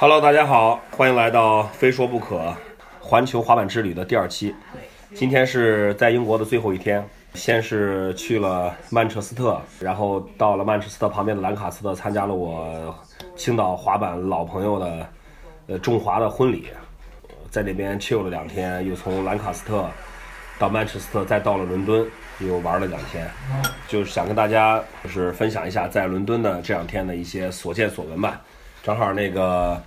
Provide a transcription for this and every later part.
Hello，大家好，欢迎来到《非说不可》环球滑板之旅的第二期。今天是在英国的最后一天，先是去了曼彻斯特，然后到了曼彻斯特旁边的兰卡斯特，参加了我青岛滑板老朋友的呃中华的婚礼，在那边 chill 了两天，又从兰卡斯特到曼彻斯特，再到了伦敦，又玩了两天，就是想跟大家就是分享一下在伦敦的这两天的一些所见所闻吧。正好那个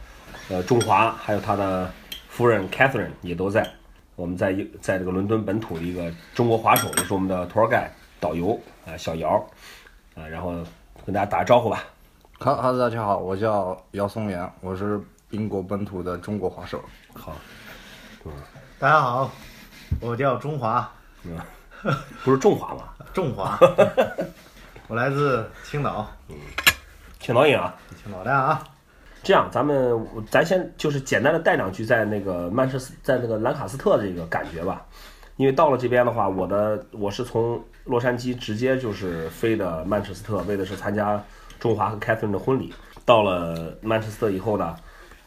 呃中华还有他的夫人 Catherine 也都在，我们在一在这个伦敦本土的一个中国滑手，也是我们的 tour guide 导游啊、小姚啊，然后跟大家打个招呼吧。好哈喽，大家好，我叫姚松元，我是英国本土的中国滑手。好，大家好，我叫中华，不是中华吗？中华，我来自青岛，青岛人啊。青岛的啊。这样，咱们咱先就是简单的带两句在那个曼彻斯，在那个兰卡斯特的这个感觉吧。因为到了这边的话，我的我是从洛杉矶直接就是飞的曼彻斯特，为的是参加中华和 Catherine 的婚礼。到了曼彻斯特以后呢，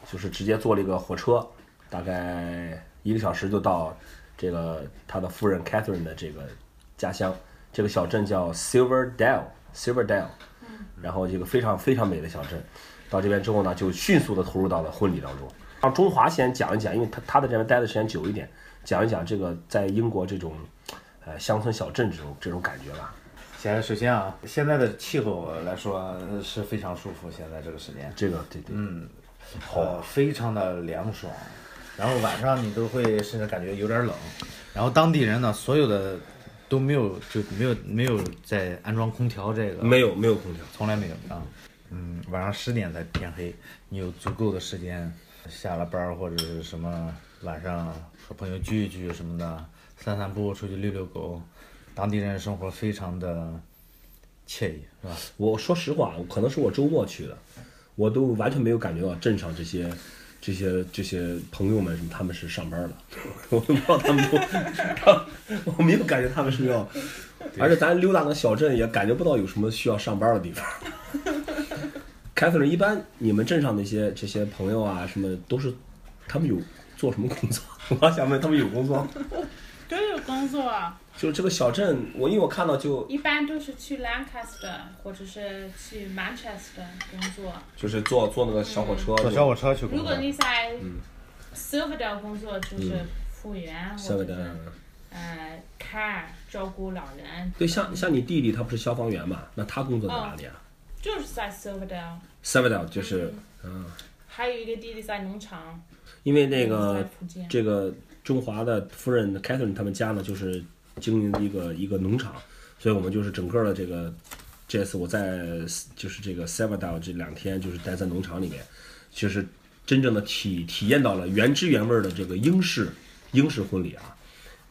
就是直接坐了一个火车，大概一个小时就到这个他的夫人 Catherine 的这个家乡，这个小镇叫 Silverdale，Silverdale，然后这个非常非常美的小镇。到这边之后呢，就迅速的投入到了婚礼当中。让中华先讲一讲，因为他他在这边待的时间久一点，讲一讲这个在英国这种呃乡村小镇这种这种感觉吧。先首先啊，现在的气候来说呃是非常舒服，现在这个时间，这个对对，嗯，好，非常的凉爽，然后晚上你都会甚至感觉有点冷，然后当地人呢，所有的都没有就没有没有在安装空调这个，没有没有空调，从来没有啊。嗯，晚上十点才天黑，你有足够的时间，下了班或者是什么晚上和朋友聚一聚什么的，散散步，出去遛遛狗。当地人生活非常的惬意，是吧？我说实话，可能是我周末去的，我都完全没有感觉到镇上这些。这些这些朋友们，他们是上班的，我都不知道他们都，我没有感觉他们是要，而且咱溜达那小镇也感觉不到有什么需要上班的地方。凯瑟琳，一般你们镇上那些这些朋友啊，什么都是，他们有做什么工作？我想问他们有工作吗？都有工作啊，就这个小镇，我因为我看到就一般都是去 Lancaster 或者是去 Manchester 工作。就是坐坐那个小火车，坐小火车去工作如果。你在 Silverdale 工作，就是服务员或者下面的是呃 care 照顾老人，对，像像你弟弟他不是消防员嘛？那他工作在哪里啊就是在 Silverdale。s e v e d a l 就是，嗯，还有一个弟弟在农场，因为那个。这个中华的夫人 Catherine 他们家呢，就是经营一个一个农场，所以我们就是整个的这个这次我在就是这个 s e v e d a l 这两天就是待在农场里面，就是真正的体体验到了原汁原味儿的这个英式英式婚礼啊，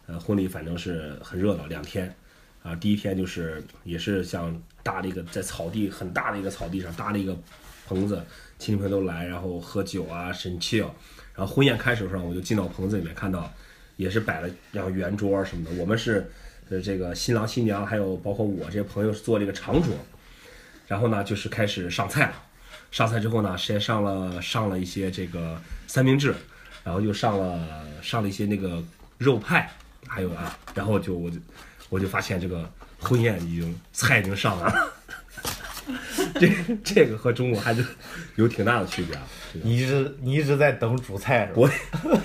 呃，婚礼反正是很热闹，两天。啊，第一天就是也是像搭了一个在草地很大的一个草地上搭了一个棚子，亲戚朋友都来，然后喝酒啊，神气啊。然后婚宴开始的时候，我就进到棚子里面，看到也是摆了然后圆桌什么的。我们是呃这个新郎新娘还有包括我这些朋友是做了一个长桌，然后呢就是开始上菜了。上菜之后呢，先上了上了一些这个三明治，然后又上了上了一些那个肉派，还有啊，然后就我就我就发现这个婚宴已经菜已经上来了。这这个和中国还是有挺大的区别啊。你一直你一直在等主菜是吧？我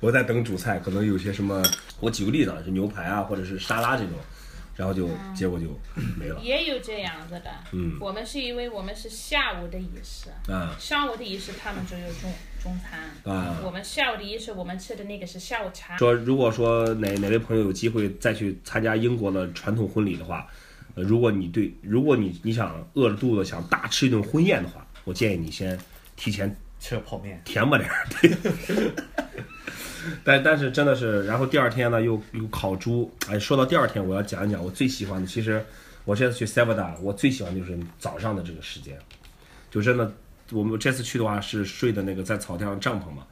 我在等主菜，可能有些什么，我举个例子啊，是牛排啊，或者是沙拉这种，然后就结果就 没了。也有这样子的，嗯我们是因为我们是下午的仪式，啊上午的仪式他们就有中中餐，啊，我们下午的仪式我们吃的那个是下午茶。说如果说哪哪位朋友有机会再去参加英国的传统婚礼的话，呃，如果你对，如果你你想饿着肚子想大吃一顿婚宴的话，我建议你先提前吃个泡面。甜吧点儿，对。但但是真的是，然后第二天呢又又烤猪，哎，说到第二天，我要讲一讲我最喜欢的。其实我这次去 Sevada，我最喜欢就是早上的这个时间，就真的我们这次去的话是睡的那个在草地上帐篷嘛，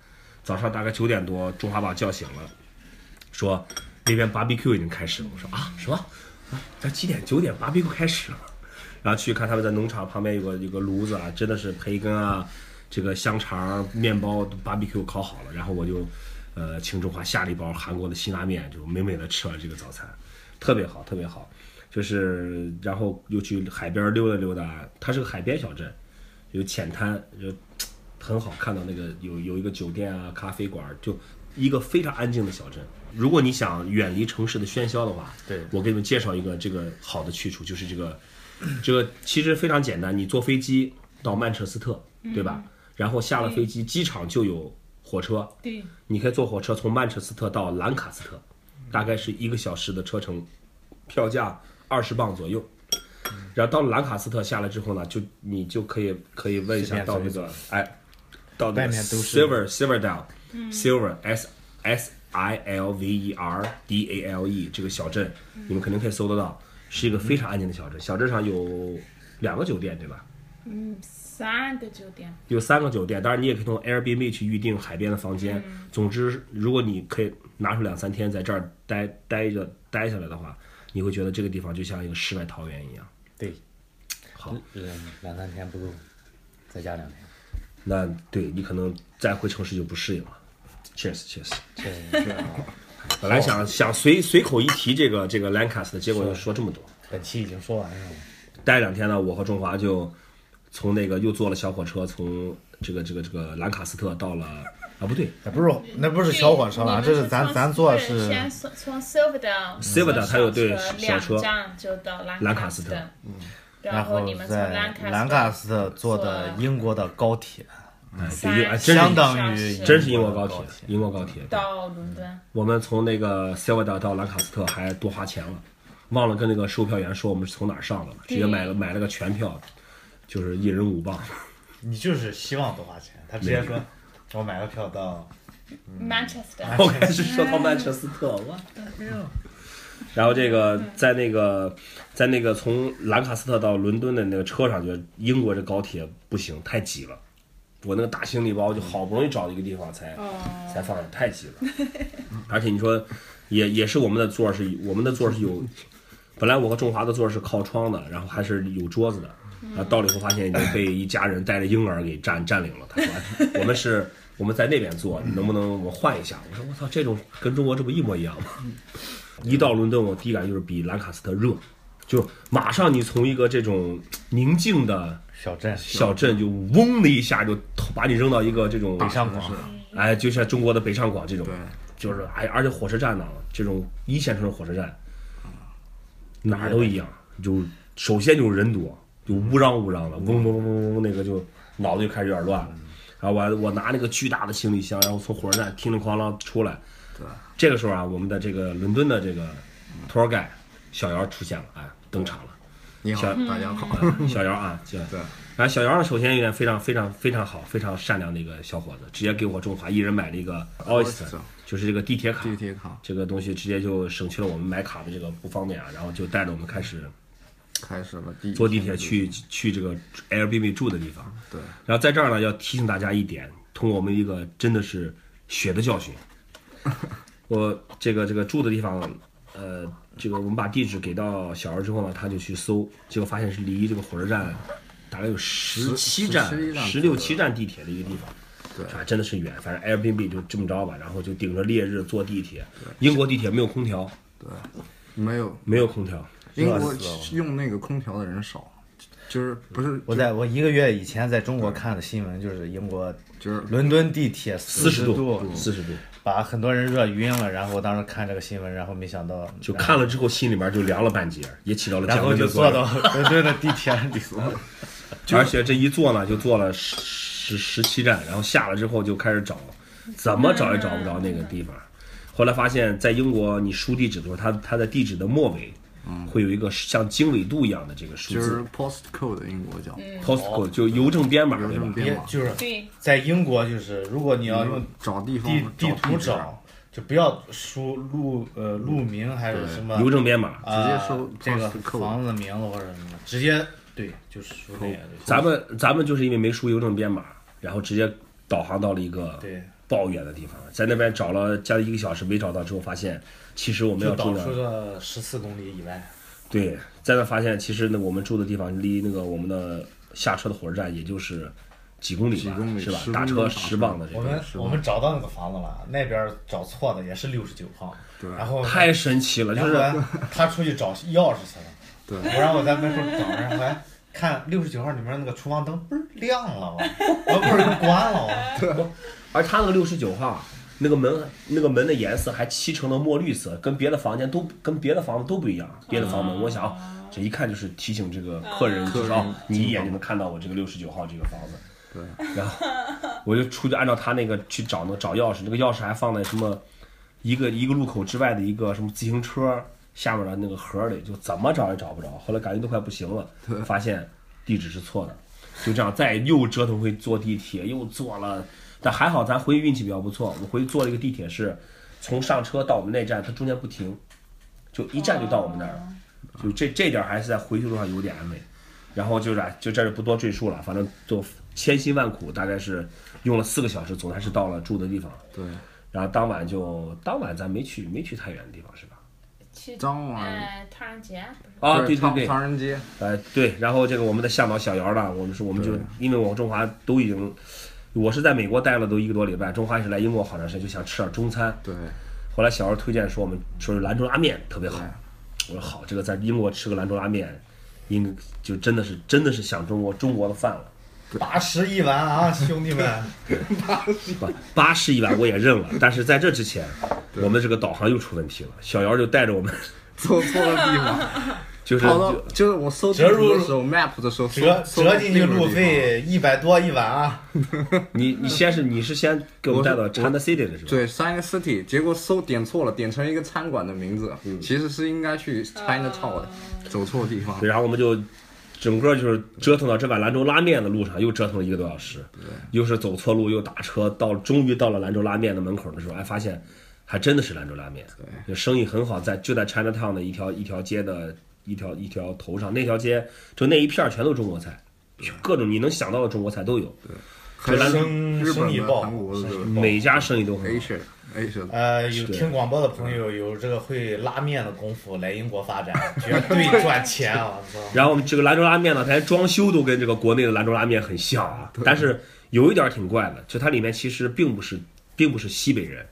早上大概九点多，中华把我叫醒了，说那边 barbecue 已经开始了。我说啊什么？啊，咱几点？九点 barbecue 开始了。然后去看他们在农场旁边有个有个炉子啊，真的是培根啊，这个香肠、面包、barbecue 烤好了，然后我就呃请中华下了一包韩国的辛拉面，就美美的吃完这个早餐，特别好，特别好。就是然后又去海边溜达溜达，它是个海边小镇，有浅滩，就很好看到那个有有一个酒店啊、咖啡馆，就一个非常安静的小镇。如果你想远离城市的喧嚣的话，对我给你们介绍一个这个好的去处，就是这个这个其实非常简单，你坐飞机到曼彻斯特，对吧？然后下了飞机，机场就有火车，对，你可以坐火车从曼彻斯特到兰卡斯特，大概是一个小时的车程，票价二十磅左右。然后到了兰卡斯特下来之后呢，就你就可以可以问一下到那个哎，到那外个面都是 Silver Silverdale Silver S S I L V E R D A L E 这个小镇，你们肯定可以搜得到，是一个非常安静的小镇。小镇上有两个酒店，对吧？嗯，三个酒店，有三个酒店，当然你也可以从 Airbnb 去预定海边的房间。总之，如果你可以拿出两三天在这儿待待着待下来的话，你会觉得这个地方就像一个世外桃源一样。对，好，两两三天不够，再加两天。那对你可能再回城市就不适应了。Cheers Cheers。这 本来想想随随口一提这个这个 Lancaster，结果又说这么多。本期已经说完了。待两天呢，我和中华就从那个又坐了小火车，从这个这个这个兰卡斯特到了啊不对那不是那不是小火车了，这是咱咱坐的是先从从 Silverdale Silverdale 它有对小小车两站就到兰兰卡斯特。然然后你们从在兰兰卡斯特坐的英国的高铁，哎相当于真是英国高铁，英国高铁。到伦敦，我们从那个 s i l v e r 到兰卡斯特还多花钱了，忘了跟那个售票员说我们是从哪上的了，直接买了买了个全票，就是一人五磅。你就是希望多花钱，他直接说，我买个票到 Manchester，我开始说到曼彻斯特，我的天！然后这个在那个在那个从兰卡斯特到伦敦的那个车上，就英国这高铁不行，太挤了。我那个大行李包就好不容易找一个地方才才放上，太挤了。而且你说也也是我们的座儿是我们的座儿是有，本来我和仲华的座儿是靠窗的，然后还是有桌子的。然后到了以后发现已经被一家人带着婴儿给占占领了。他说我们是我们在那边坐，能不能我们换一下？我说我操，这种跟中国这不一模一样吗？一到伦敦，我第一感就是比兰卡斯特热，就马上你从一个这种宁静的小镇小镇，就嗡的一下就把你扔到一个这种北上广，哎，就像中国的北上广这种，就是哎，而且火车站呢，这种一线城市火车站，哪儿都一样，就首先就是人多，就乌嚷乌嚷的，嗡嗡嗡嗡嗡，那个就脑子就开始有点乱了。然后我我拿那个巨大的行李箱，然后从火车站叮铃哐啷出来。对，这个时候啊，我们的这个伦敦的这个 tour guide 小姚出现了，哎，登场了。你好，大家好。小姚啊，对对，然后小姚呢，首先一点非常非常非常好，非常善良的一个小伙子，直接给我中华一人买了一个 Oyster，就是这个地铁卡。地铁卡这个东西直接就省去了我们买卡的这个不方便啊，然后就带着我们开始开始了第坐地铁去去这个 Airbnb 住的地方。对，然后在这儿呢，要提醒大家一点，通过我们一个真的是血的教训，我这个这个住的地方，呃，这个我们把地址给到小二之后呢，他就去搜，结果发现是离这个火车站大概有十七站、17站十六七站地铁的一个地方。对。啊，真的是远，反正 Airbnb 就这么着吧，然后就顶着烈日坐地铁。英国地铁没有空调，对。没有。没有空调，英国用那个空调的人少，就是不是我在我一个月以前在中国看的新闻，就是英国就是伦敦地铁四十度，度，四十度，把很多人热晕了。然后我当时看这个新闻，然后没想到就看了之后心里面就凉了半截，也起到了然降后就坐温的作用。到伦敦的地铁里。而且这一坐呢，就坐了十十十七站，然后下了之后就开始找，怎么找也找不着那个地方。后来发现，在英国你输地址的时候，它它的地址的末尾会有一个像经纬度一样的这个数字就是 postcode 英国叫 postcode，就邮政编码，对吧邮政？编码，也就是，在英国，就是如果你要用找地方地地图找，就不要输路呃路名还是什么邮政编码。啊直接搜这个房子的名字或者什么，直接对就是输那个就行。咱们咱们就是因为没输邮政编码，然后直接导航到了一个对抱怨的地方，在那边找了将近一个小时没找到之后，发现其实我们要住的出了十四公里以外。对，在那发现其实那，我们住的地方离那个我们的下车的火车站也就是几公里吧，几公里是吧？打车十磅的这个，我们我们找到那个房子了，那边找错的也是六十九号，对然后太神奇了，就是他出去找钥匙去了，对我让我在门口找，然后哎看六十九号里面那个厨房灯不是亮了吗？我不是关了吗？而他那个六十九号，那个门那个门的颜色还漆成了墨绿色，跟别的房间都跟别的房子都不一样。别的房门，我想啊这一看就是提醒这个客人，就是哦，你一眼就能看到我这个六十九号这个房子。对，然后我就出去按照他那个去找那找钥匙，那个钥匙还放在什么一个一个路口之外的一个什么自行车下面的那个盒里，就怎么找也找不着。后来感觉都快不行了，发现地址是错的，就这样再又折腾回坐地铁，又坐了。但还好咱回去运气比较不错，我回去坐了一个地铁是从上车到我们那站，它中间不停，就一站就到我们那儿了。就这这点儿还是在回去路上有点安慰。然后就是啊就这儿不多赘述了，反正就千辛万苦，大概是用了四个小时，总算是到了住的地方。对，然后当晚就当晚咱没去没去太远的地方是吧？去当晚呃唐人街啊，对对对，唐人街，呃对，然后这个我们的向导小姚呢，我们说我们就因为我中华都已经，我是在美国待了都一个多礼拜，中华也是来英国好长时间，就想吃点中餐。对，后来小姚推荐说我们说是兰州拉面特别好，我说好，这个在英国吃个兰州拉面，应就真的是真的是想中国中国的饭了。八十一碗啊，兄弟们！不，八十一碗我也认了，但是在这之前，我们这个导航又出问题了，小姚就带着我们，走错了地方，就是就就是我搜地折入图的时候，map 的时候折折进去路费一百多一碗啊！你你先是你是先给我们带到 China City 的是吧？对 China City，结果搜点错了，点成一个餐馆的名字，嗯其实是应该去 China Town 的，走错地方对，。然后我们就整个就是折腾到这碗兰州拉面的路上，又折腾了一个多小时，又是走错路，又打车，到终于到了兰州拉面的门口的时候，哎，发现还真的是兰州拉面，就生意很好，在就在 China Town 的一条一条街的一条一条头上，那条街就那一片儿全都中国菜，各种你能想到的中国菜都有，还有生日本的、生意爆韩国的每家生意都很好。呃，有听广播的朋友有这个会拉面的功夫，来英国发展绝对赚钱啊！然后我们这个兰州拉面呢，它连装修都跟这个国内的兰州拉面很像啊，但是有一点挺怪的，就它里面其实并不是并不是西北人，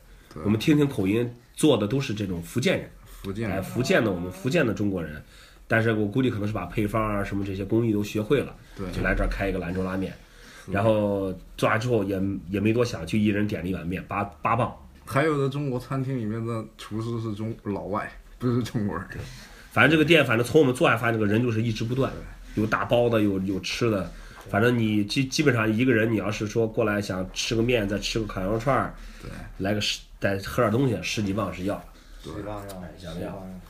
我们听听口音，做的都是这种福建人，哎，福建哎，福建的我们福建的中国人，但是我估计可能是把配方啊什么这些工艺都学会了，对。就来这儿开一个兰州拉面，然后做完之后也也没多想，就一人点了一碗面，八八磅。还有的中国餐厅里面的厨师是中老外，不是中国人。反正这个店，反正从我们做下发现，这个人就是一直不断，有打包的，有有吃的，反正你基基本上一个人，你要是说过来想吃个面，再吃个烤羊肉串儿，对，来个十再喝点东西，十几磅是要的。十磅要，想不要十磅要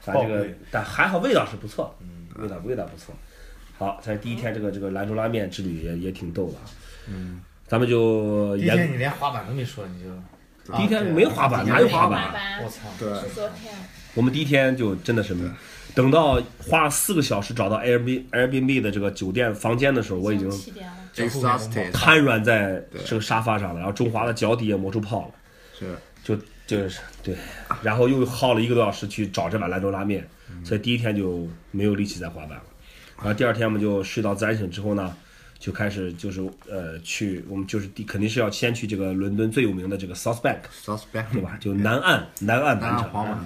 反正这个，但还好味道是不错，嗯，味道味道不错。好，咱第一天这个这个兰州拉面之旅也也挺逗的啊，嗯，咱们就第一天你连滑板都没说，你就第一天啊没滑板，哪有滑滑板？我操！对是昨天我们第一天就真的是没，等到花了四个小时找到 Airbnb Airbnb 的这个酒店房间的时候，我已经瘫软在这个沙发上了，然后中华的脚底也磨出泡了，是就就是对，然后又耗了一个多小时去找这碗兰州拉面，所以第一天就没有力气再滑板了。然后第二天我们就睡到自然醒之后呢，就开始就是呃去我们就是第肯定是要先去这个伦敦最有名的这个 South Bank，South Bank 对吧？就南岸南岸南板场。岸，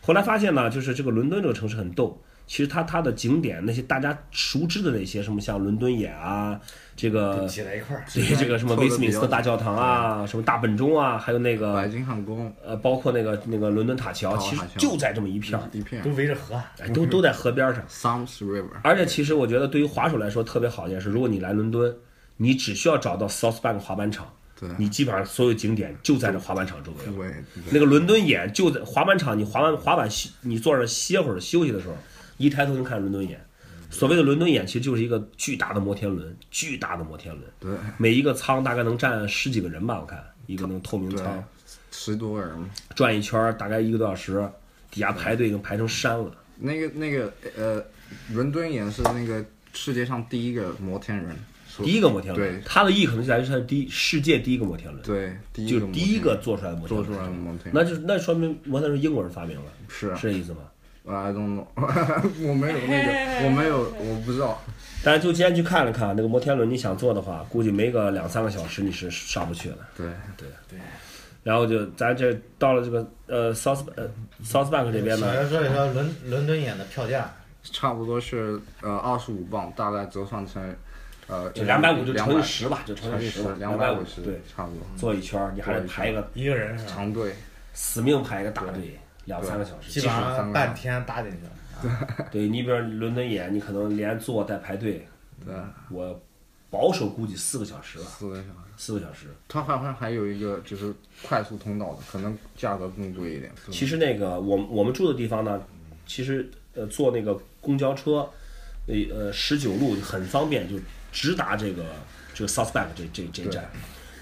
后来发现呢，就是这个伦敦这个城市很逗，其实它它的景点那些大家熟知的那些什么像伦敦眼啊，这个挤在一块儿，对这个什么威斯敏斯特大教堂啊，什么大本钟啊，还有那白个金汉宫。呃，包括那个那个伦敦塔桥，其实就在这么一片儿，一片。都围着河。哎，都都在河边上。River，而且其实我觉得对于滑手来说特别好一件事，如果你来伦敦，你只需要找到 South Bank 滑板场，你基本上所有景点就在这滑板场周围。对，那个伦敦眼就在滑板场，你滑完滑板，你坐那歇会儿休息的时候，一抬头能看伦敦眼。所谓的伦敦眼，其实就是一个巨大的摩天轮，巨大的摩天轮，对每一个舱大概能站十几个人吧，我看一个那种透明对舱，，十多个人。转一圈大概一个多小时，底下排队已经排成山了。那个那个呃，伦敦眼是那个世界上第一个摩天轮，第一个摩天轮对，它的意义可能就在于它是第一世界第一个摩天轮，对，第一就第一个做出来的摩天轮，做出来的摩天轮，那就那说明摩天轮是英国人发明的，是是这意思吗？I don't know，我没有那个，我没有，我不知道。但是就今天去看了看那个摩天轮，你想坐的话，估计没个两三个小时你是上不去的。对对对，然后就咱这到了这个呃 South 呃 South Bank 这边呢，说一说伦伦敦眼的票价，差不多是呃二十五磅，大概折算成呃就两百五就乘以200十吧，就乘以十吧，两百五五十，对，差不多。坐一圈儿你还得排一个一个人是？长队，死命排一个大队，两三个小时。基本上半天搭进去了。对你比如伦敦眼，你可能连坐带排队，对，我保守估计四个小时吧，四个小时。四个小时。它好像还有一个就是快速通道的，可能价格更贵一点。其实那个我我们住的地方呢，其实呃坐那个公交车，呃呃十九路很方便，就直达这个这个 South Bank 这这这一站。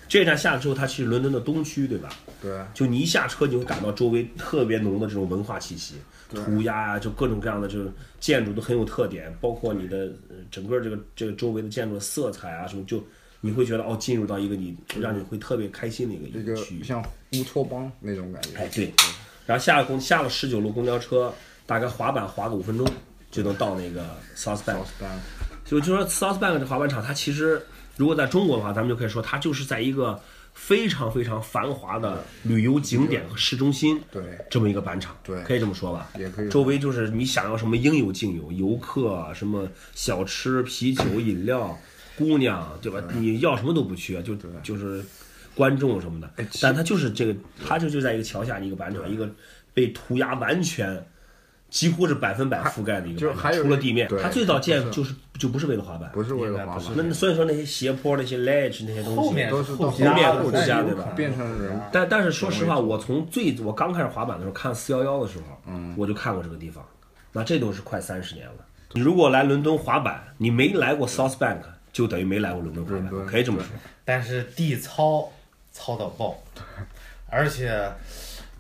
这一站下了之后，它其实伦敦的东区，对吧？对，就你一下车，你会感到周围特别浓的这种文化气息，涂鸦啊，就各种各样的就是建筑都很有特点，包括你的呃整个这个这个周围的建筑的色彩啊什么，就你会觉得哦，进入到一个你让你会特别开心的一个一个一个区域。像乌托邦那种感觉。哎，对，然后下了公下了十九路公交车，大概滑板滑个五分钟就能到那个 South Bank。South Bank，就就说 South Bank 这滑板场，它其实如果在中国的话，咱们就可以说它就是在一个非常非常繁华的旅游景点和市中心，对这么一个板场，对可以这么说吧。也可以周围就是你想要什么应有尽有，游客啊什么小吃、啤酒、饮料、姑娘，对吧？你要什么都不缺，就就是观众什么的。但它就是这个，它就就在一个桥下一个板场，一个被涂鸦完全。几乎是百分百覆盖的一个就是还有除了地面，对它最早建就是就不是为了滑板，不是为了滑板。那所以说那些斜坡、那些 ledge 那些东西，后面都是到后面的后加对吧。变成人。但但是说实话，我从最我刚开始滑板的时候看四幺幺的时候，嗯，我就看过这个地方，那这都是快三十年了。你如果来伦敦滑板，你没来过 South Bank，就等于没来过伦敦滑板，可以这么说。但是地糙糙到爆，而且，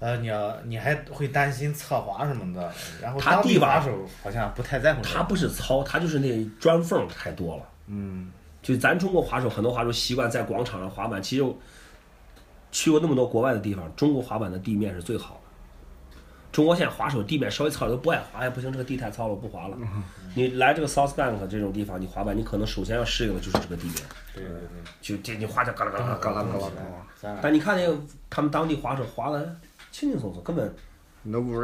呃，你要你还会担心侧滑什么的，然后当他地吧地滑手好像不太在乎这个。它不是糙，他就是那砖缝太多了。嗯，就咱中国滑手，很多滑手习惯在广场上滑板，其实去过那么多国外的地方，中国滑板的地面是最好的。中国现在滑手地面稍微糙都不爱滑，哎不行，这个地太糙了，我不滑了。你来这个 South Bank 这种地方，你滑板，你可能首先要适应的就是这个地面，对对对，就这你滑着嘎啦嘎啦嘎啦嘎啦。嘎啦但你看那个他们当地滑手滑的轻轻松松，根本。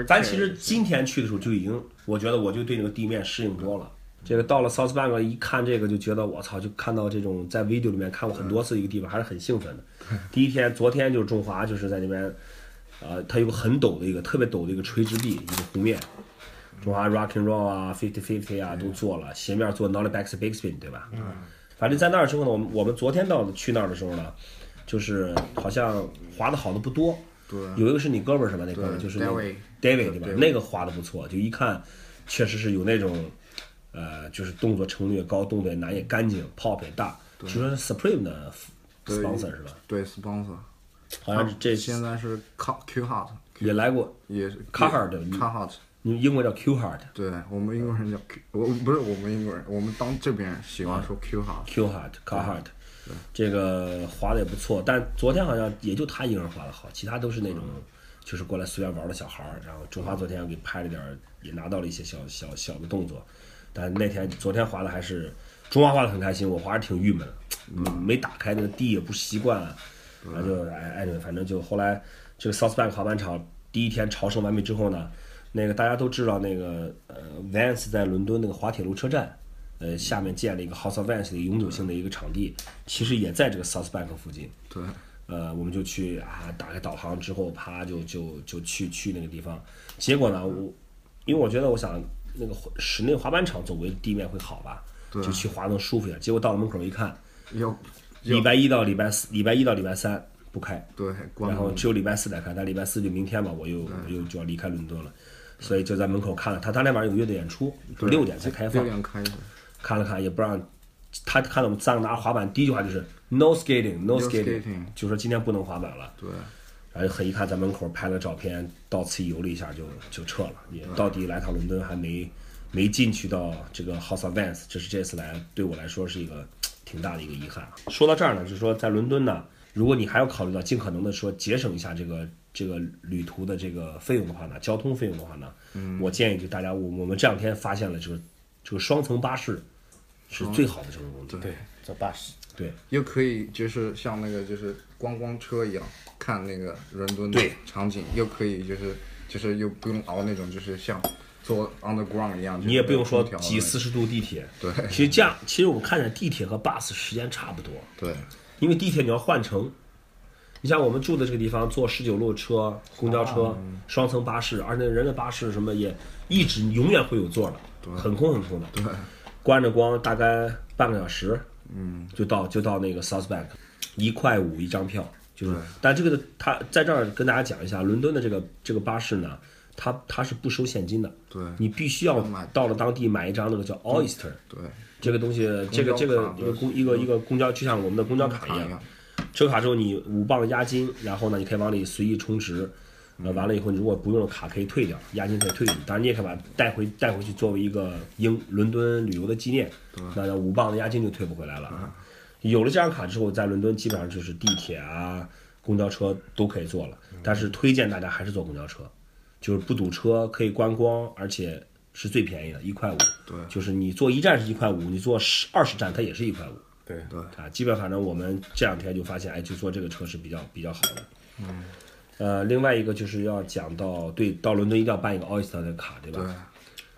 咱其实今天去的时候就已经，我觉得我就对那个地面适应多了。这个到了 South Bank 一看这个就觉得我操，就看到这种在 video 里面看过很多次一个地方，还是很兴奋的。第一天，昨天就是中华就是在那边，呃，它有个很陡的一个特别陡的一个垂直壁，一个湖面。中华 Rock and Roll 啊，Fifty Fifty 啊都做了，斜面做 Nollie Back Big Spin 对吧？嗯。反正在那儿之后呢，我们我们昨天到的去那儿的时候呢，就是好像滑的好的不多。对有一个是你哥们儿是吧？那哥们儿就是那 David 对吧那个滑的不错，就一看，确实是有那种，呃，就是动作程度也高，动作也难也干净，pop 也大。据说是 Supreme 的 sponsor 是吧？对 sponsor，好像是这现在是 Q Q Hart，也来过也是 Carhartt Carhartt。你英文叫 Q Hard。对我们英国人叫 Q，我不是我们英国人，我们当这边喜欢说 Q Hart。Q Hard Carhartt，这个滑的也不错，但昨天好像也就他一个人滑的好，其他都是那种就是过来随便玩的小孩儿。然后中华昨天给拍了点，也拿到了一些小小小的动作，但那天昨天滑的还是中华滑的很开心，我滑的挺郁闷，没没打开那个地也不习惯，然后就哎哎，反正就后来这个 South Bank 滑板场第一天朝圣完毕之后呢，那个大家都知道那个呃 Vans 在伦敦那个滑铁卢车站。呃，下面建了一个 House of Vans 的永久性的一个场地，其实也在这个 South Bank 附近。对，呃，我们就去啊，打开导航之后，啪就就就去去那个地方。结果呢，我因为我觉得我想那个室内滑板场周围地面会好吧，就去滑能舒服一点。结果到了门口一看，要礼拜一到礼拜四，礼拜一到礼拜三不开，对然后只有礼拜四才开。但礼拜四就明天嘛，我又我又就要离开伦敦了，所以就在门口看了他。当天晚上有乐队演出，对六点才开放六。点开始。看了看，也不让他看到我们三个拿着滑板，第一句话就是 no skating，no skating，skating 就说今天不能滑板了。对，然后很遗憾在门口拍了照片，到此一游了一下就就撤了。也到底来趟伦敦还没没进去到这个 House of Vans，这是这次来对我来说是一个 挺大的一个遗憾。说到这儿呢，就是说在伦敦呢，如果你还要考虑到尽可能的说节省一下这个这个旅途的这个费用的话呢，交通费用的话呢，嗯我建议就大家，我我们这两天发现了就是这个双层巴士是最好的交通工具。对，坐巴士。对又可以就是像那个就是观光车一样看那个伦敦的对场景，又可以就是就是又不用熬那种就是像坐 underground 一样，你也不用说挤四十度地铁。对其实这样，其实我们看着地铁和 bus 时间差不多，对因为地铁你要换乘。你像我们住的这个地方，坐十九路车、公交车、双层巴士，而且人的巴士什么也一直永远会有座的，很空很空的。对，关着光大概半个小时，嗯，就到就到那个 South Bank，一块五一张票，就是。但这个的它在这儿跟大家讲一下，伦敦的这个这个巴士呢，它它是不收现金的，对。你必须要到了当地买一张那个叫 Oyster，对，这个东西，这个这个一个公一个一个公交，就像我们的公交卡一样。卡一样。车卡之后你五磅押金，然后呢，你可以往里随意充值。呃，完了以后，你如果不用了卡可以退掉，押金可以退你。当然，你也可以把它带回带回去作为一个英伦敦旅游的纪念。那五磅的押金就退不回来了啊。有了这张卡之后，在伦敦基本上就是地铁啊、公交车都可以坐了。但是推荐大家还是坐公交车，就是不堵车，可以观光，而且是最便宜的，一块五。对就是你坐一站是一块五，你坐十二十站它也是一块五。对对啊，基本反正我们这两天就发现，哎，就坐这个车是比较比较好的。嗯。呃，另外一个就是要讲到，对，到伦敦一定要办一个 Oyster 的卡，对吧？对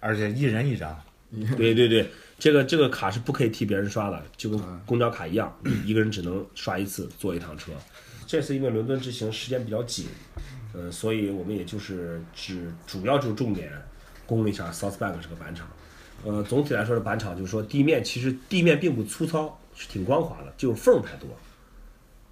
而且一人一张。对对对，这个这个卡是不可以替别人刷的，就跟公交卡一样，一个人只能刷一次坐一趟车。这次因为伦敦之行时间比较紧，呃，所以我们也就是只主要就重点攻了一下 South Bank 这个板场。呃，总体来说的板场就是说地面其实地面并不粗糙，是挺光滑的，就是缝儿太多，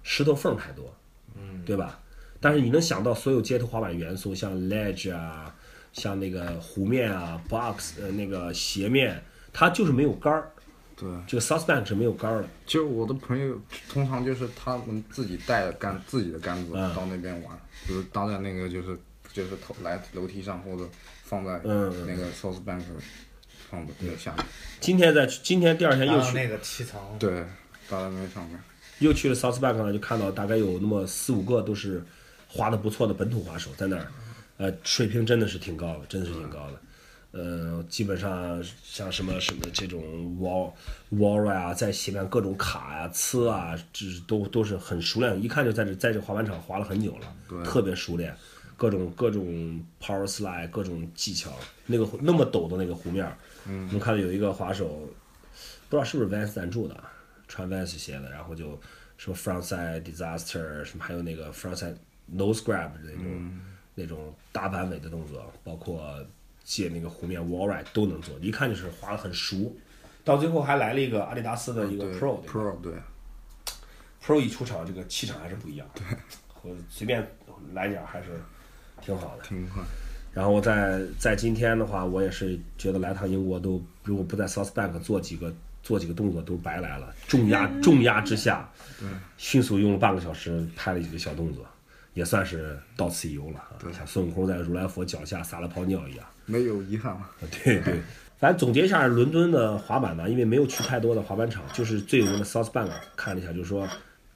石头缝儿太多，嗯，对吧？但是你能想到所有街头滑板元素，像 ledge 啊，像那个弧面啊，box 呃那个斜面，它就是没有杆儿。对，这个 South Bank 是没有杆儿的。就我的朋友通常就是他们自己带杆自己的杆子嗯到那边玩，就是搭在那个就是就是头来楼梯上或者放在嗯那个 South Bank 放的那个下面，今天在今天第二天又去那个七层。对，搭在那个上面。又去了 South Bank 呢，就看到大概有那么四五个都是滑的不错的本土滑手在那儿，呃，水平真的是挺高的，真的是挺高的。呃，基本上像什么什么这种 wall wall 啊，在斜面各种卡呀、呲啊，这都都是很熟练，一看就在这在这滑板场滑了很久了，特别熟练，各种各种 power slide，各种技巧，那个那么陡的那个湖面，嗯，我们看到有一个滑手，不知道是不是 Vans 赞助的，穿 Vans 鞋的，然后就什么 frontside disaster，什么还有那个 frontside nose grab 那种、那种大板尾的动作，包括借那个湖面 wall ride 都能做，一看就是滑的很熟。到最后还来了一个阿迪达斯的一个 Pro，对吧 Pro 对，Pro 一出场，这个气场还是不一样。对，我随便来点还是挺好的。挺快。然后我在在今天的话，我也是觉得来趟英国都，如果不在 South Bank 做几个做几个动作都白来了。重压重压之下，迅速用了半个小时拍了几个小动作，也算是到此一游了。啊，像孙悟空在如来佛脚下撒了泡尿一样。没有遗憾了。对对，反正总结一下，伦敦的滑板呢，因为没有去太多的滑板场，就是最有名的 South Bank 看了一下，就是说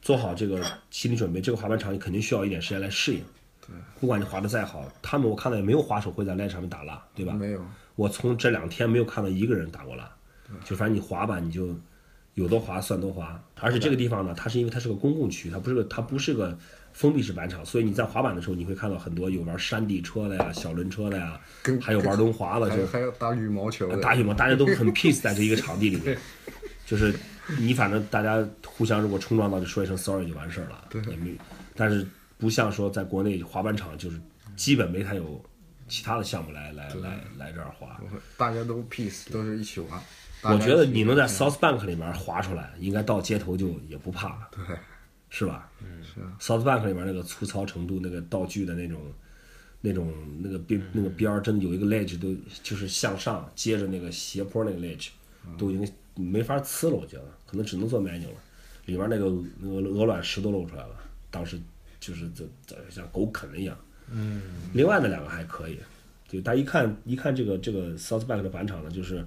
做好这个心理准备，这个滑板场你肯定需要一点时间来适应。对，不管你滑得再好，他们我看到也没有滑手会在 ledge 上面打蜡，对吧？没有。我从这两天没有看到一个人打过蜡，就反正你滑板你就有多滑算多滑，而且这个地方呢，它是因为它是个公共区，它不是个它不是个封闭式板场，所以你在滑板的时候，你会看到很多有玩山地车的呀、小轮车的呀，还有玩轮滑的，就还有打羽毛球的，打羽毛，大家都很 peace 在这一个场地里面，就是你反正大家互相如果冲撞到就说一声 sorry 就完事儿了，也没，但是不像说在国内滑板场就是基本没太有其他的项目来来来来这儿滑。大家都 peace，都是一起玩。大我觉得你能在 South Bank 里面滑出来，应该到街头就也不怕了，对，是吧？是啊 South Bank 里面那个粗糙程度，那个道具的那种、那种、那个边、那个边儿，真的有一个 ledge 都就是向上接着那个斜坡那个 ledge，都已经没法呲了，我觉得可能只能做 manual 了。里面那个那个鹅卵石都露出来了，当时就是这这像狗啃了一样。嗯。另外那两个还可以，就大家一看一看这个这个 South Bank 的板场呢，就是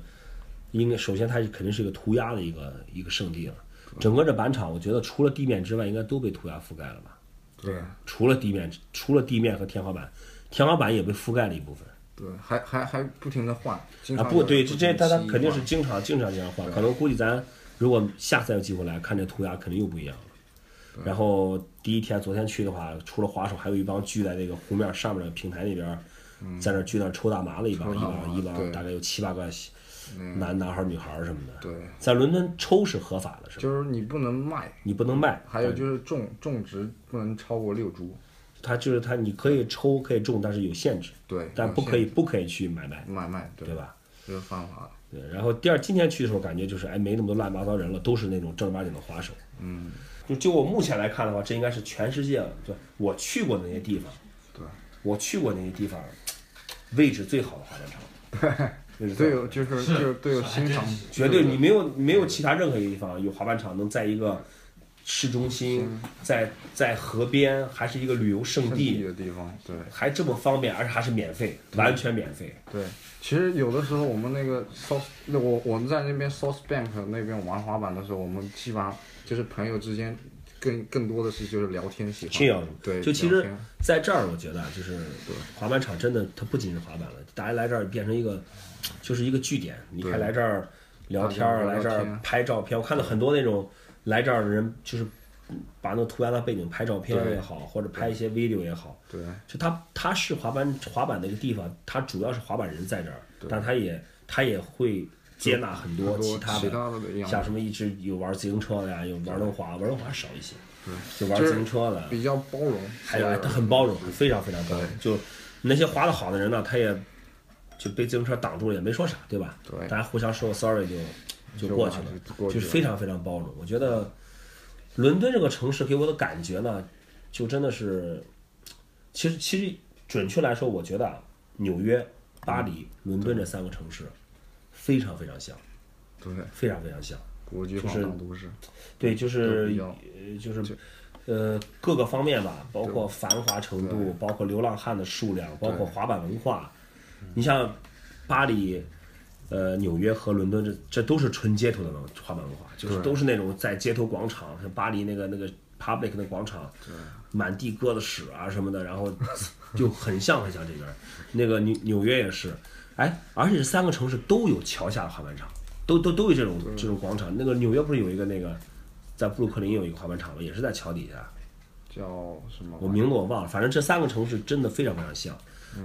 应该首先它肯定是一个涂鸦的一个一个圣地了。整个这板场，我觉得除了地面之外，应该都被涂鸦覆盖了吧？对除了地面，除了地面和天花板，天花板也被覆盖了一部分。对，还还还不停的换，经啊，不对，这这他他肯定是经常经常这样换，可能估计咱如果下次有机会来看这涂鸦，肯定又不一样了。然后第一天昨天去的话，除了滑手，还有一帮聚在那个湖面上面的平台那边儿，在那儿聚那儿抽大麻的一帮一帮一帮，大概有七八个男男孩女孩什么的。对，在伦敦抽是合法的，是吧？就是你不能卖，你不能卖，还有就是种种植不能超过六株，它就是它，你可以抽可以种，但是有限制，对，但不可以不可以去买卖，买卖，对对？吧？这是犯法的。对，然后第二今天去的时候，感觉就是哎，没那么多乱七八糟人了，都是那种正儿八经的滑手。嗯，就就我目前来看的话，这应该是全世界对我去过的那些地方，对，我去过那些地方，位置最好的滑板场。位置最好对有就是就是队友欣赏，绝对你没有没有其他任何一个地方有滑板场能在一个市中心，在在河边，还是一个旅游胜圣地地，的地方，对还这么方便，而且还是免费，完全免费。对。其实有的时候我们那个 South，那我我们在那边 South Bank 那边玩滑板的时候，我们基本上就是朋友之间更更多的是就是聊天喜欢，chill 对，就其实在这儿，我觉得啊就是滑板场真的，它不仅是滑板了，大家来这儿变成一个，就是一个据点。你看对。来这儿聊天儿，来这儿拍照片，我看到很多那种来这儿的人，就是把那个涂鸦当背景拍照片也好，或者拍一些 video 也好。对。就它它是滑板滑板的一个地方，它主要是滑板人在这儿，但它也它也会接纳很多其他的像什么一直有玩自行车的呀，有玩轮滑，玩轮滑少一些，就玩自行车的，比较包容，还有哎他很包容，非常非常包容。就那些滑的好的人呢，他也就被自行车挡住了，也没说啥，对吧？对大家互相说个 sorry 就就就过去了完就，是非常非常包容。我觉得伦敦这个城市给我的感觉呢，就真的是，其实其实准确来说，我觉得啊，纽约、巴黎、伦敦这三个城市非常非常像，对，非常非常像。国际大都市，对，就是就是呃各个方面吧，包括繁华程度，包括流浪汉的数量，包括滑板文化。你像巴黎、呃纽约和伦敦，这这都是纯街头的文滑板文化，就是都是那种在街头广场，像巴黎那个那个 public 那广场，满地鸽子屎啊什么的，然后就很像很像这边儿。那个纽纽约也是，哎，而且这三个城市都有桥下的滑板场，都都都有这种这种广场。那个纽约不是有一个那个，在布鲁克林有一个滑板场吗？也是在桥底下，叫什么？我名字我忘了。反正这三个城市真的非常非常像，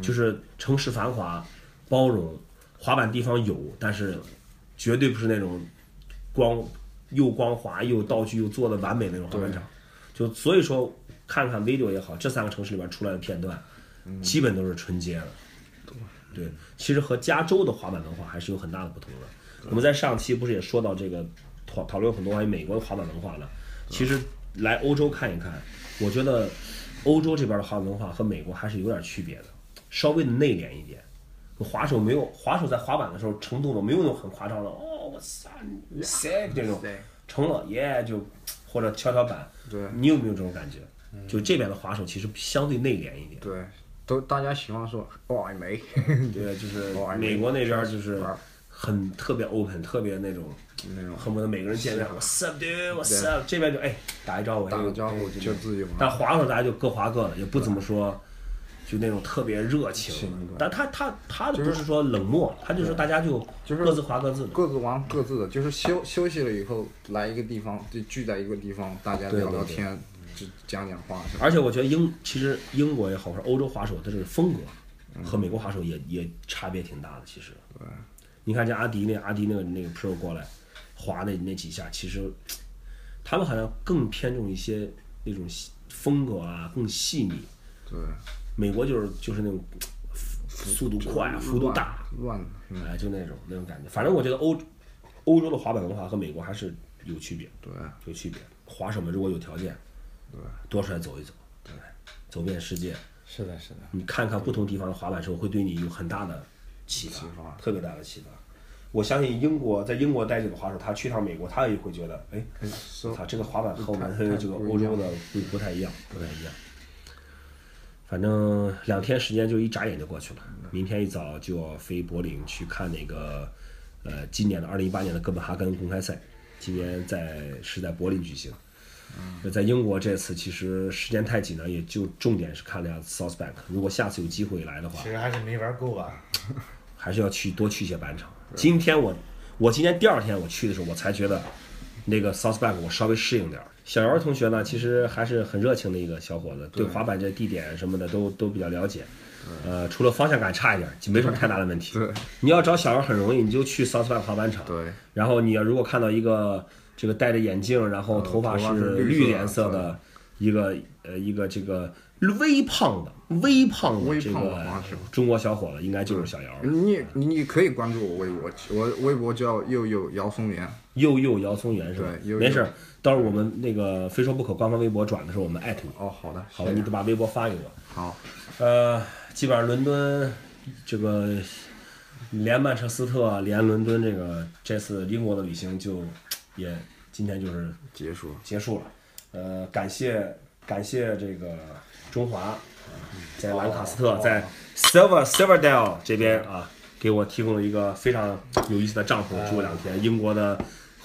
就是城市繁华、包容，滑板地方有，但是绝对不是那种光又光滑又道具又做的完美那种滑板场。就所以说，看看 video 也好，这三个城市里边出来的片段，基本都是纯洁的。对，其实和加州的滑板文化还是有很大的不同的。我们在上期不是也说到这个讨讨论很多关于美国的滑板文化呢？其实来欧洲看一看，我觉得欧洲这边的滑板文化和美国还是有点区别的，稍微的内敛一点。滑手没有滑手在滑板的时候成动作没有那种很夸张的哦我操这种，成了耶就或者跷跷板，对。你有没有这种感觉？就这边的滑手其实相对内敛一点。对，都大家喜欢说哇美，对，就是美国那边就是很特别 open，特别那种那种。恨不得每个人见面我 up dude 我 up，这边就哎打一招呼，打个哎招呼哎就自己玩。但滑的时候大家就各滑各的，也不怎么说，就那种特别热情情。但他他他的不是说冷漠，他就是大家就就是各自划各自的。各自玩各自的，就是休休息了以后来一个地方，就聚在一个地方，大家聊聊天，就讲讲话。而且我觉得英其实英国也好，或者欧洲滑手，的这个风格和美国滑手也也差别挺大的。其实，你看这阿迪那阿迪那个那个 Pro 过来滑那那几下，其实他们好像更偏重一些那种风格啊，更细腻。对，美国就是就是那种速度快、啊幅度大，乱，嗯，哎，就那种那种感觉。反正我觉得欧欧洲的滑板文化和美国还是有区别，对，有区别。滑手们如果有条件，对，多出来走一走，对，走遍世界，是的，是的，你看看不同地方的滑板时候，会对你有很大的启发，特别大的启发。我相信英国在英国待久的滑手，他去趟美国，他也会觉得，哎，是操，这个滑板和我们这个欧洲的不不太一样，不太一样。反正两天时间就一眨眼就过去了，明天一早就要飞柏林去看那个，呃，今年的二零一八年的哥本哈根公开赛，今年在是在柏林举行。在英国这次其实时间太紧了，也就重点是看了一下 Southbank。如果下次有机会来的话其，实还是没玩够吧。还是要去多去一些板场。今天我我今天第二天我去的时候，我才觉得那个 Southbank 我稍微适应点儿。小姚同学呢，其实还是很热情的一个小伙子，对滑板这地点什么的都都比较了解。呃，除了方向感差一点，就没什么太大的问题。对你要找小姚很容易，你就去 Southbank 滑板场。对，然后你要如果看到一个这个戴着眼镜，然后头发是是绿颜色的一个呃一个这个微胖的微胖的微这个胖的中国小伙子，应该就是小姚。你你你可以关注我微博，我微博叫又有姚松元，又又姚松元是吧？对没事儿，到时候我们那个非说不可官方微博转的时候，我们艾特你。哦，好的，好吧，谢谢你得把微博发给我。好，呃，基本上伦敦这个连曼彻斯特连伦敦这个这次英国的旅行就也今天就是结束。结束了。呃，感谢感谢这个中华，啊在兰卡斯特，在 Silver Silverdale 这边啊，给我提供了一个非常有意思的帐篷，住两天。英国的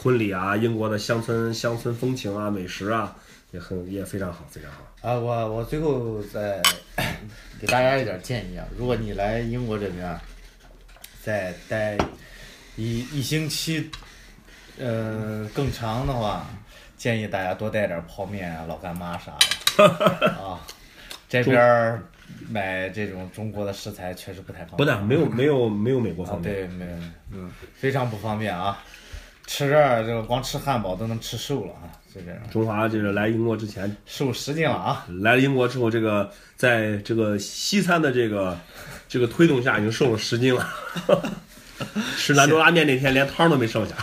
婚礼啊，英国的乡村乡村风情啊，美食啊，也很也非常好，非常好。啊，我我最后再 给大家一点建议啊，如果你来英国这边啊，再待一一星期，呃，更长的话，建议大家多带点泡面啊、老干妈啥的 啊。这边儿买这种中国的食材确实不太方便。不但没有没有没有美国啊，方便，对，没有，嗯，非常不方便啊。吃这儿这个光吃汉堡都能吃瘦了啊，就这样，中华就是来英国之前，瘦十斤了啊。来了英国之后，这个在这个西餐的这个这个推动下，已经瘦了十斤了。吃兰州拉面那天连汤都没剩下，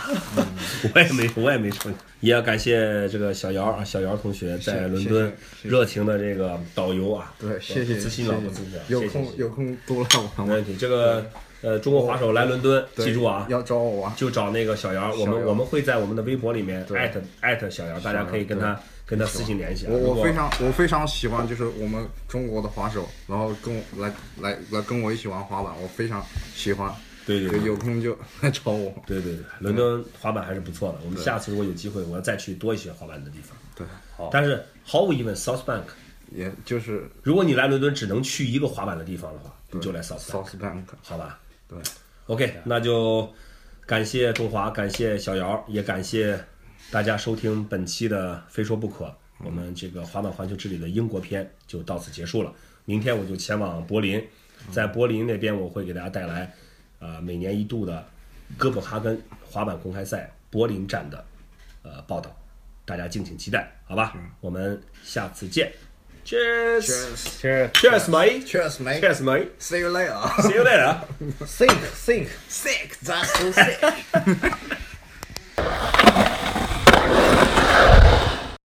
我也没我也没剩下。也要感谢这个小姚啊，小姚同学在伦敦热情的这个导游啊，对，谢谢，不自信了，谢谢不自信了，有空有空多来玩玩。没问题。这个呃，中国滑手来伦敦，对记住啊，要找我啊。就找那个小姚，我们我们会在我们的微博里面对艾特艾特小姚，大家可以跟他跟他私信联系啊。我我非常我非常喜欢就是我们中国的滑手，然后跟我来来来跟我一起玩滑板，我非常喜欢。对，对对对有空就来找我。对对对，伦敦滑板还是不错的。我们下次如果有机会，我要再去多一些滑板的地方。对，但是毫无疑问，Southbank，也就是如果你来伦敦只能去一个滑板的地方的话，你就来 Southbank，South Bank。好吧对，？OK，那就感谢中华，感谢小姚，也感谢大家收听本期的《非说不可》。我们这个滑板环球之旅的英国篇就到此结束了。明天我就前往柏林，在柏林那边我会给大家带来，呃，每年一度的哥本哈根滑板公开赛柏林站的呃报道，大家敬请期待，好吧？我们下次见 Cheers. Cheers. Cheers. Cheers, mate. Cheers, mate. Cheers, mate. See you later. See you later. sick, sick. Sick. That's so sick.